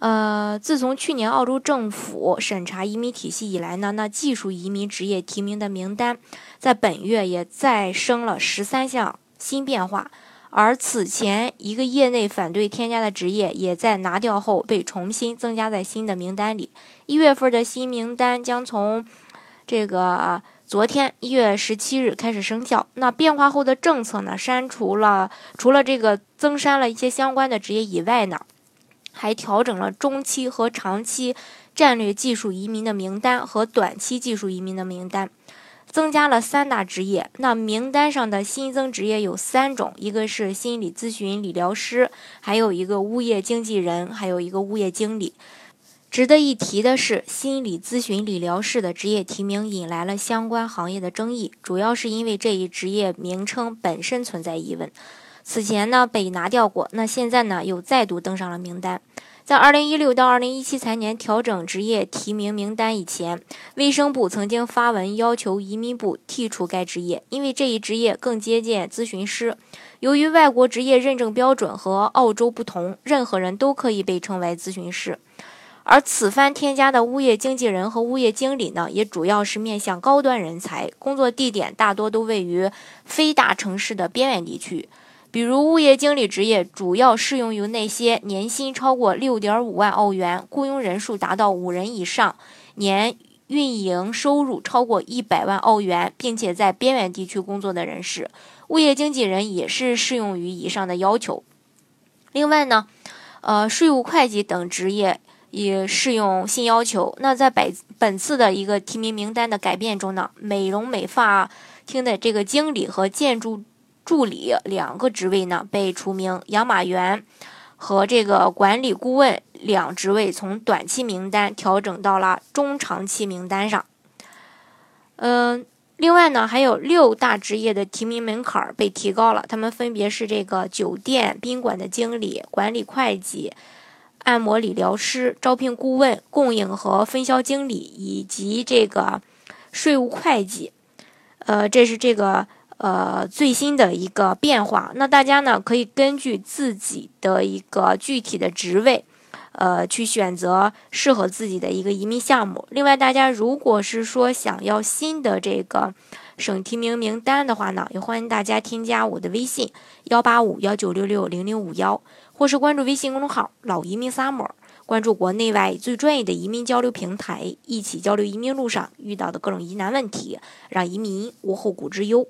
呃，自从去年澳洲政府审查移民体系以来呢，那技术移民职业提名的名单在本月也再生了十三项新变化。而此前一个业内反对添加的职业，也在拿掉后被重新增加在新的名单里。一月份的新名单将从这个昨天一月十七日开始生效。那变化后的政策呢？删除了除了这个增删了一些相关的职业以外呢，还调整了中期和长期战略技术移民的名单和短期技术移民的名单。增加了三大职业，那名单上的新增职业有三种，一个是心理咨询理疗师，还有一个物业经纪人，还有一个物业经理。值得一提的是，心理咨询理疗师的职业提名引来了相关行业的争议，主要是因为这一职业名称本身存在疑问。此前呢被拿掉过，那现在呢又再度登上了名单。在二零一六到二零一七财年调整职业提名名单以前，卫生部曾经发文要求移民部剔除该职业，因为这一职业更接近咨询师。由于外国职业认证标准和澳洲不同，任何人都可以被称为咨询师。而此番添加的物业经纪人和物业经理呢，也主要是面向高端人才，工作地点大多都位于非大城市的边远地区。比如物业经理职业主要适用于那些年薪超过六点五万澳元、雇佣人数达到五人以上、年运营收入超过一百万澳元，并且在边远地区工作的人士。物业经纪人也是适用于以上的要求。另外呢，呃，税务会计等职业也适用新要求。那在本本次的一个提名名单的改变中呢，美容美发厅的这个经理和建筑。助理两个职位呢被除名，养马员和这个管理顾问两职位从短期名单调整到了中长期名单上。嗯，另外呢还有六大职业的提名门槛被提高了，他们分别是这个酒店宾馆的经理、管理会计、按摩理疗师、招聘顾问、供应和分销经理以及这个税务会计。呃，这是这个。呃，最新的一个变化，那大家呢可以根据自己的一个具体的职位，呃，去选择适合自己的一个移民项目。另外，大家如果是说想要新的这个省提名名单的话呢，也欢迎大家添加我的微信幺八五幺九六六零零五幺，或是关注微信公众号“老移民 summer”，关注国内外最专业的移民交流平台，一起交流移民路上遇到的各种疑难问题，让移民无后顾之忧。